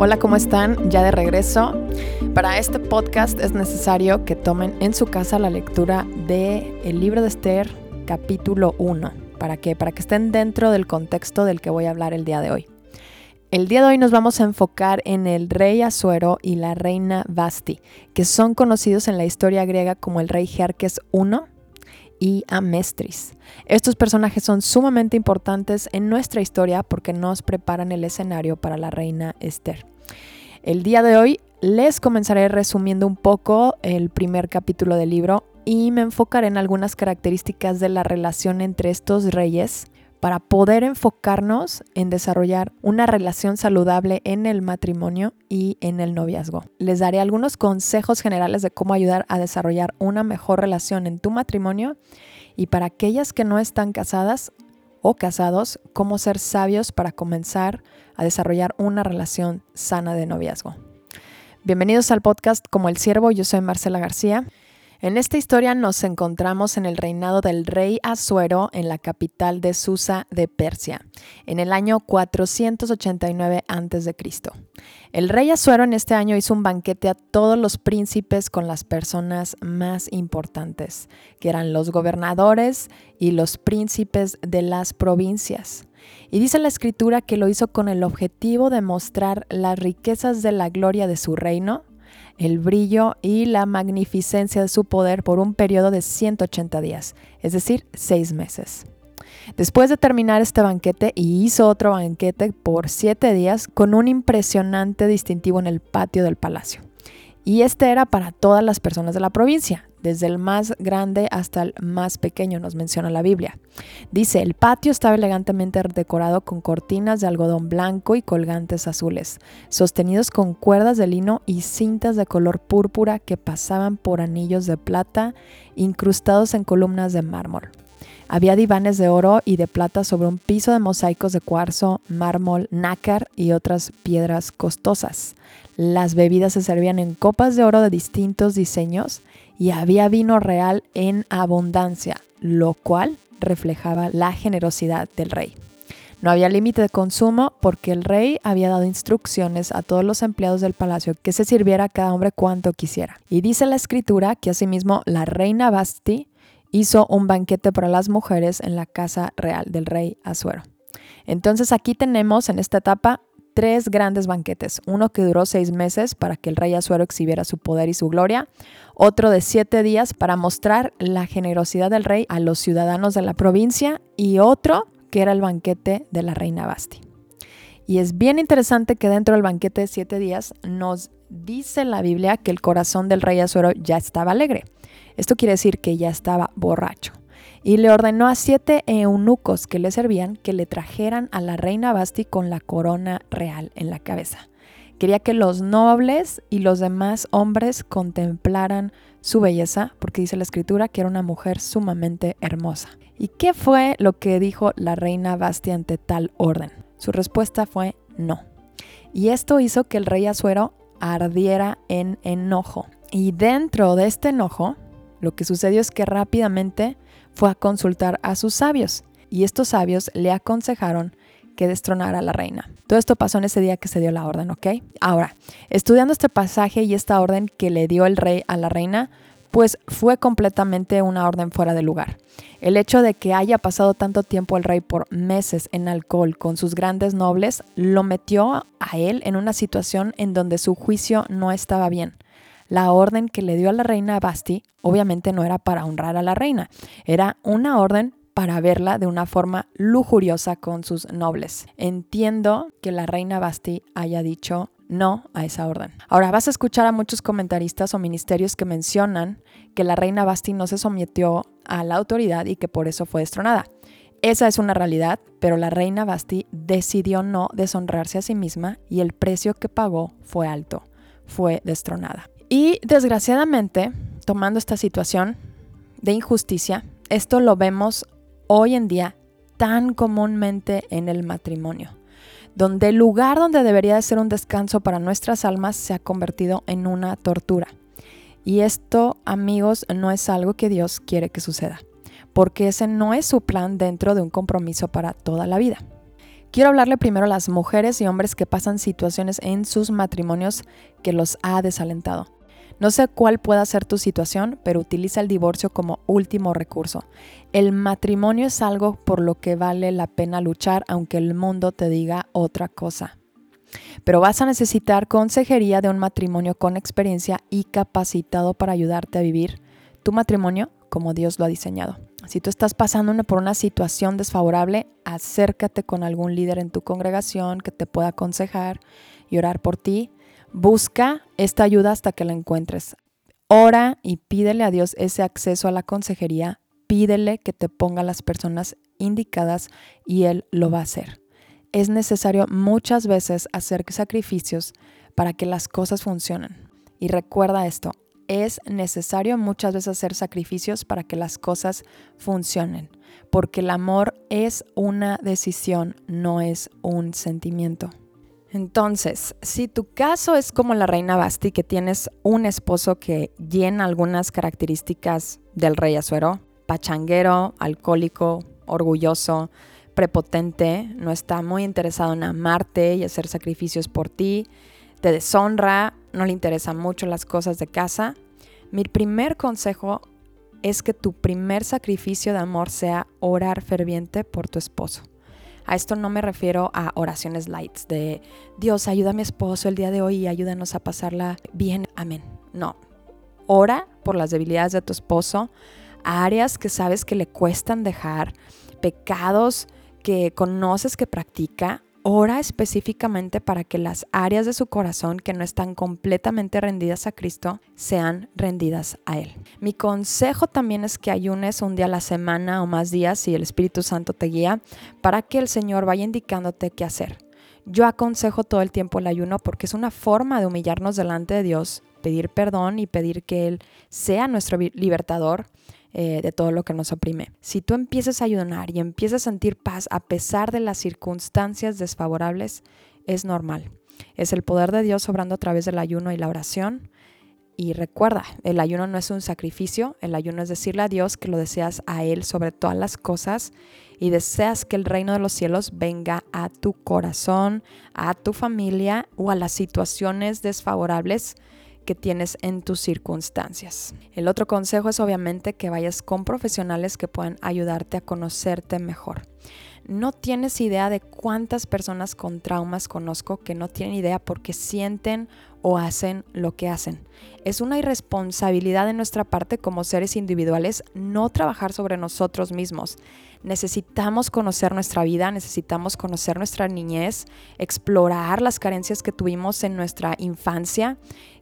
Hola, ¿cómo están? Ya de regreso. Para este podcast es necesario que tomen en su casa la lectura de el libro de Esther, capítulo 1. ¿Para qué? Para que estén dentro del contexto del que voy a hablar el día de hoy. El día de hoy nos vamos a enfocar en el rey Asuero y la reina Basti, que son conocidos en la historia griega como el rey Jerjes I y Amestris. Estos personajes son sumamente importantes en nuestra historia porque nos preparan el escenario para la reina Esther. El día de hoy les comenzaré resumiendo un poco el primer capítulo del libro y me enfocaré en algunas características de la relación entre estos reyes para poder enfocarnos en desarrollar una relación saludable en el matrimonio y en el noviazgo. Les daré algunos consejos generales de cómo ayudar a desarrollar una mejor relación en tu matrimonio y para aquellas que no están casadas o casados, cómo ser sabios para comenzar a desarrollar una relación sana de noviazgo. Bienvenidos al podcast Como el Siervo, yo soy Marcela García. En esta historia nos encontramos en el reinado del rey Asuero en la capital de Susa de Persia, en el año 489 a.C. El rey Asuero en este año hizo un banquete a todos los príncipes con las personas más importantes, que eran los gobernadores y los príncipes de las provincias. Y dice la escritura que lo hizo con el objetivo de mostrar las riquezas de la gloria de su reino el brillo y la magnificencia de su poder por un periodo de 180 días, es decir, seis meses. Después de terminar este banquete, hizo otro banquete por siete días con un impresionante distintivo en el patio del palacio. Y este era para todas las personas de la provincia, desde el más grande hasta el más pequeño, nos menciona la Biblia. Dice, el patio estaba elegantemente decorado con cortinas de algodón blanco y colgantes azules, sostenidos con cuerdas de lino y cintas de color púrpura que pasaban por anillos de plata incrustados en columnas de mármol. Había divanes de oro y de plata sobre un piso de mosaicos de cuarzo, mármol, nácar y otras piedras costosas. Las bebidas se servían en copas de oro de distintos diseños y había vino real en abundancia, lo cual reflejaba la generosidad del rey. No había límite de consumo porque el rey había dado instrucciones a todos los empleados del palacio que se sirviera a cada hombre cuanto quisiera. Y dice la escritura que asimismo la reina Basti hizo un banquete para las mujeres en la casa real del rey Asuero. Entonces aquí tenemos en esta etapa tres grandes banquetes, uno que duró seis meses para que el rey Asuero exhibiera su poder y su gloria, otro de siete días para mostrar la generosidad del rey a los ciudadanos de la provincia y otro que era el banquete de la reina Basti. Y es bien interesante que dentro del banquete de siete días nos dice la Biblia que el corazón del rey Asuero ya estaba alegre. Esto quiere decir que ya estaba borracho y le ordenó a siete eunucos que le servían que le trajeran a la reina Basti con la corona real en la cabeza. Quería que los nobles y los demás hombres contemplaran su belleza, porque dice la escritura que era una mujer sumamente hermosa. ¿Y qué fue lo que dijo la reina Basti ante tal orden? Su respuesta fue no. Y esto hizo que el rey Azuero ardiera en enojo. Y dentro de este enojo, lo que sucedió es que rápidamente fue a consultar a sus sabios y estos sabios le aconsejaron que destronara a la reina. Todo esto pasó en ese día que se dio la orden, ¿ok? Ahora, estudiando este pasaje y esta orden que le dio el rey a la reina, pues fue completamente una orden fuera de lugar. El hecho de que haya pasado tanto tiempo el rey por meses en alcohol con sus grandes nobles lo metió a él en una situación en donde su juicio no estaba bien la orden que le dio a la reina Basti obviamente no era para honrar a la reina, era una orden para verla de una forma lujuriosa con sus nobles. Entiendo que la reina Basti haya dicho no a esa orden. Ahora vas a escuchar a muchos comentaristas o ministerios que mencionan que la reina Basti no se sometió a la autoridad y que por eso fue destronada. Esa es una realidad, pero la reina Basti decidió no deshonrarse a sí misma y el precio que pagó fue alto, fue destronada. Y desgraciadamente, tomando esta situación de injusticia, esto lo vemos hoy en día tan comúnmente en el matrimonio, donde el lugar donde debería de ser un descanso para nuestras almas se ha convertido en una tortura. Y esto, amigos, no es algo que Dios quiere que suceda, porque ese no es su plan dentro de un compromiso para toda la vida. Quiero hablarle primero a las mujeres y hombres que pasan situaciones en sus matrimonios que los ha desalentado. No sé cuál pueda ser tu situación, pero utiliza el divorcio como último recurso. El matrimonio es algo por lo que vale la pena luchar aunque el mundo te diga otra cosa. Pero vas a necesitar consejería de un matrimonio con experiencia y capacitado para ayudarte a vivir tu matrimonio como Dios lo ha diseñado. Si tú estás pasando por una situación desfavorable, acércate con algún líder en tu congregación que te pueda aconsejar y orar por ti. Busca esta ayuda hasta que la encuentres. Ora y pídele a Dios ese acceso a la consejería. Pídele que te ponga las personas indicadas y Él lo va a hacer. Es necesario muchas veces hacer sacrificios para que las cosas funcionen. Y recuerda esto, es necesario muchas veces hacer sacrificios para que las cosas funcionen, porque el amor es una decisión, no es un sentimiento. Entonces, si tu caso es como la reina Basti, que tienes un esposo que llena algunas características del rey Azuero, pachanguero, alcohólico, orgulloso, prepotente, no está muy interesado en amarte y hacer sacrificios por ti, te deshonra, no le interesan mucho las cosas de casa, mi primer consejo es que tu primer sacrificio de amor sea orar ferviente por tu esposo. A esto no me refiero a oraciones lights de Dios, ayuda a mi esposo el día de hoy y ayúdanos a pasarla bien. Amén. No. Ora por las debilidades de tu esposo, áreas que sabes que le cuestan dejar, pecados que conoces que practica, ora específicamente para que las áreas de su corazón que no están completamente rendidas a Cristo sean rendidas a Él. Mi consejo también es que ayunes un día a la semana o más días si el Espíritu Santo te guía para que el Señor vaya indicándote qué hacer. Yo aconsejo todo el tiempo el ayuno porque es una forma de humillarnos delante de Dios, pedir perdón y pedir que Él sea nuestro libertador eh, de todo lo que nos oprime. Si tú empiezas a ayunar y empiezas a sentir paz a pesar de las circunstancias desfavorables, es normal. Es el poder de Dios obrando a través del ayuno y la oración. Y recuerda, el ayuno no es un sacrificio, el ayuno es decirle a Dios que lo deseas a Él sobre todas las cosas y deseas que el reino de los cielos venga a tu corazón, a tu familia o a las situaciones desfavorables tienes en tus circunstancias. El otro consejo es obviamente que vayas con profesionales que puedan ayudarte a conocerte mejor. No tienes idea de cuántas personas con traumas conozco que no tienen idea porque sienten o hacen lo que hacen. Es una irresponsabilidad de nuestra parte como seres individuales no trabajar sobre nosotros mismos. Necesitamos conocer nuestra vida, necesitamos conocer nuestra niñez, explorar las carencias que tuvimos en nuestra infancia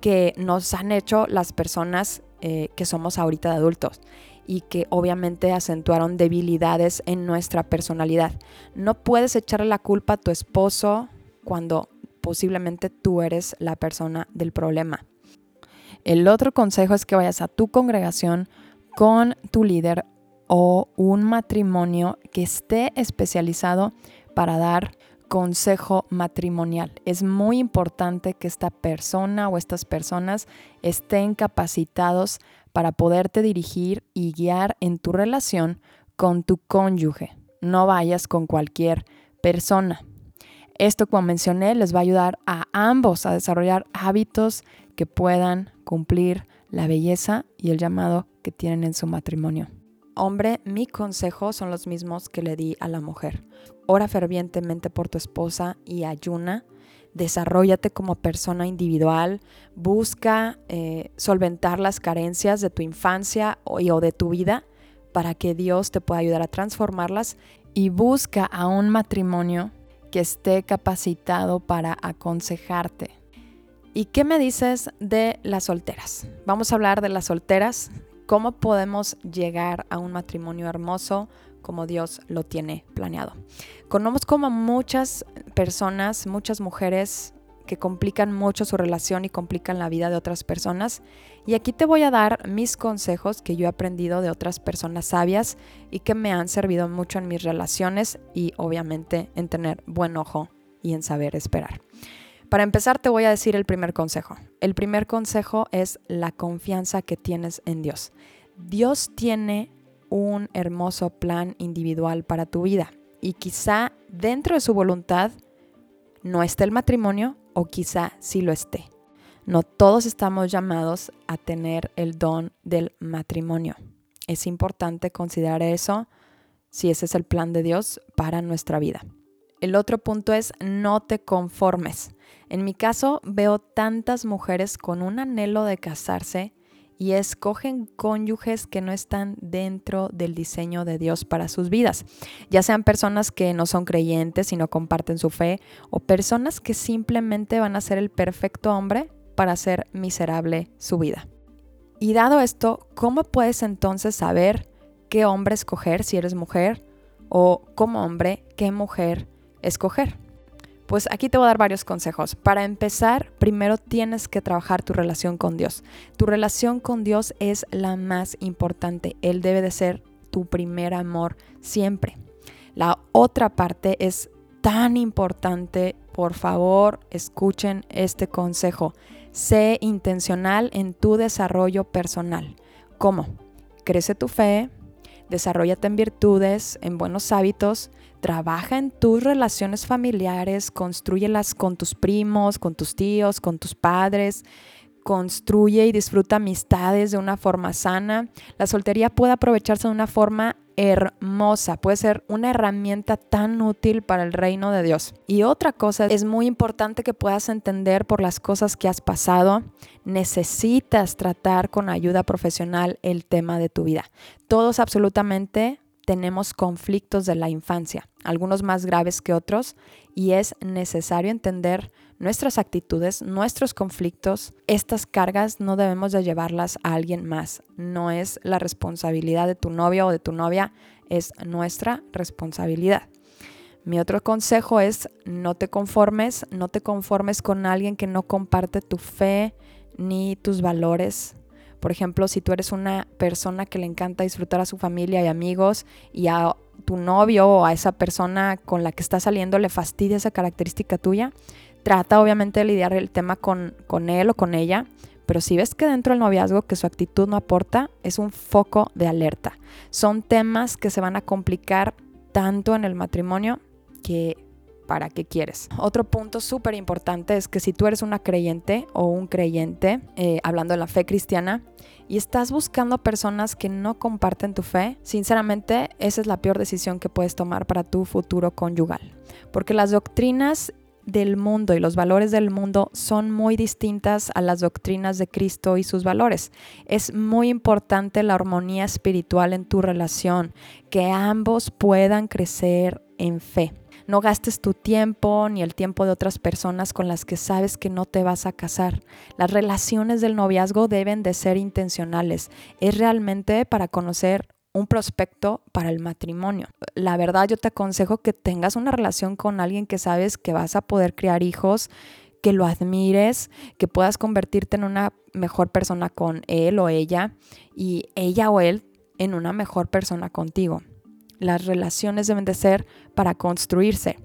que nos han hecho las personas eh, que somos ahorita de adultos y que obviamente acentuaron debilidades en nuestra personalidad. No puedes echarle la culpa a tu esposo cuando posiblemente tú eres la persona del problema. El otro consejo es que vayas a tu congregación con tu líder o un matrimonio que esté especializado para dar consejo matrimonial. Es muy importante que esta persona o estas personas estén capacitados para poderte dirigir y guiar en tu relación con tu cónyuge. No vayas con cualquier persona. Esto, como mencioné, les va a ayudar a ambos a desarrollar hábitos que puedan cumplir la belleza y el llamado que tienen en su matrimonio. Hombre, mi consejo son los mismos que le di a la mujer. Ora fervientemente por tu esposa y ayuna. Desarrollate como persona individual. Busca eh, solventar las carencias de tu infancia o, o de tu vida para que Dios te pueda ayudar a transformarlas. Y busca a un matrimonio que esté capacitado para aconsejarte. ¿Y qué me dices de las solteras? Vamos a hablar de las solteras cómo podemos llegar a un matrimonio hermoso como Dios lo tiene planeado. Conozco como muchas personas, muchas mujeres que complican mucho su relación y complican la vida de otras personas. Y aquí te voy a dar mis consejos que yo he aprendido de otras personas sabias y que me han servido mucho en mis relaciones y obviamente en tener buen ojo y en saber esperar. Para empezar, te voy a decir el primer consejo. El primer consejo es la confianza que tienes en Dios. Dios tiene un hermoso plan individual para tu vida. y quizá dentro de su voluntad no esté el matrimonio o quizá sí lo esté. No todos estamos llamados a tener el don del matrimonio. Es importante considerar eso si ese es el plan de Dios para nuestra vida. El otro punto es no te conformes. En mi caso veo tantas mujeres con un anhelo de casarse y escogen cónyuges que no están dentro del diseño de Dios para sus vidas, ya sean personas que no son creyentes y no comparten su fe o personas que simplemente van a ser el perfecto hombre para hacer miserable su vida. Y dado esto, ¿cómo puedes entonces saber qué hombre escoger si eres mujer o como hombre qué mujer escoger? Pues aquí te voy a dar varios consejos. Para empezar, primero tienes que trabajar tu relación con Dios. Tu relación con Dios es la más importante. Él debe de ser tu primer amor siempre. La otra parte es tan importante. Por favor, escuchen este consejo. Sé intencional en tu desarrollo personal. ¿Cómo? Crece tu fe, desarrollate en virtudes, en buenos hábitos, trabaja en tus relaciones familiares, construyelas con tus primos, con tus tíos, con tus padres, construye y disfruta amistades de una forma sana. La soltería puede aprovecharse de una forma hermosa, puede ser una herramienta tan útil para el reino de Dios. Y otra cosa es muy importante que puedas entender por las cosas que has pasado, necesitas tratar con ayuda profesional el tema de tu vida. Todos absolutamente tenemos conflictos de la infancia, algunos más graves que otros, y es necesario entender nuestras actitudes, nuestros conflictos. Estas cargas no debemos de llevarlas a alguien más. No es la responsabilidad de tu novio o de tu novia, es nuestra responsabilidad. Mi otro consejo es no te conformes, no te conformes con alguien que no comparte tu fe ni tus valores, por ejemplo, si tú eres una persona que le encanta disfrutar a su familia y amigos y a tu novio o a esa persona con la que está saliendo le fastidia esa característica tuya, trata obviamente de lidiar el tema con, con él o con ella, pero si ves que dentro del noviazgo que su actitud no aporta, es un foco de alerta. Son temas que se van a complicar tanto en el matrimonio que para qué quieres. Otro punto súper importante es que si tú eres una creyente o un creyente, eh, hablando de la fe cristiana, y estás buscando personas que no comparten tu fe, sinceramente esa es la peor decisión que puedes tomar para tu futuro conyugal. Porque las doctrinas del mundo y los valores del mundo son muy distintas a las doctrinas de Cristo y sus valores. Es muy importante la armonía espiritual en tu relación, que ambos puedan crecer en fe. No gastes tu tiempo ni el tiempo de otras personas con las que sabes que no te vas a casar. Las relaciones del noviazgo deben de ser intencionales. Es realmente para conocer un prospecto para el matrimonio. La verdad yo te aconsejo que tengas una relación con alguien que sabes que vas a poder criar hijos, que lo admires, que puedas convertirte en una mejor persona con él o ella y ella o él en una mejor persona contigo. Las relaciones deben de ser para construirse.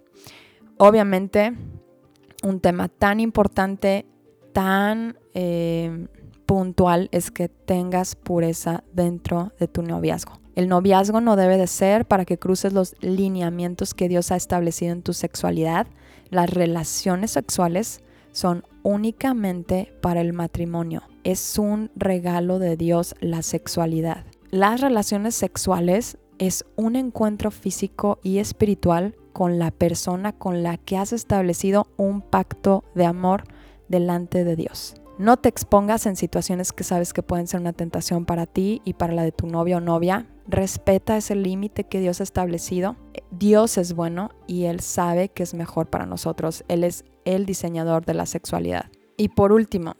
Obviamente, un tema tan importante, tan eh, puntual, es que tengas pureza dentro de tu noviazgo. El noviazgo no debe de ser para que cruces los lineamientos que Dios ha establecido en tu sexualidad. Las relaciones sexuales son únicamente para el matrimonio. Es un regalo de Dios la sexualidad. Las relaciones sexuales es un encuentro físico y espiritual con la persona con la que has establecido un pacto de amor delante de Dios. No te expongas en situaciones que sabes que pueden ser una tentación para ti y para la de tu novio o novia. Respeta ese límite que Dios ha establecido. Dios es bueno y Él sabe que es mejor para nosotros. Él es el diseñador de la sexualidad. Y por último,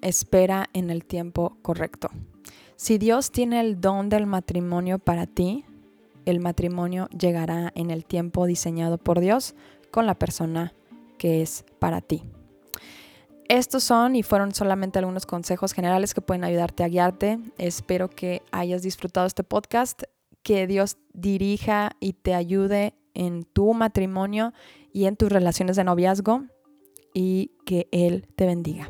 espera en el tiempo correcto. Si Dios tiene el don del matrimonio para ti, el matrimonio llegará en el tiempo diseñado por Dios con la persona que es para ti. Estos son y fueron solamente algunos consejos generales que pueden ayudarte a guiarte. Espero que hayas disfrutado este podcast, que Dios dirija y te ayude en tu matrimonio y en tus relaciones de noviazgo y que Él te bendiga.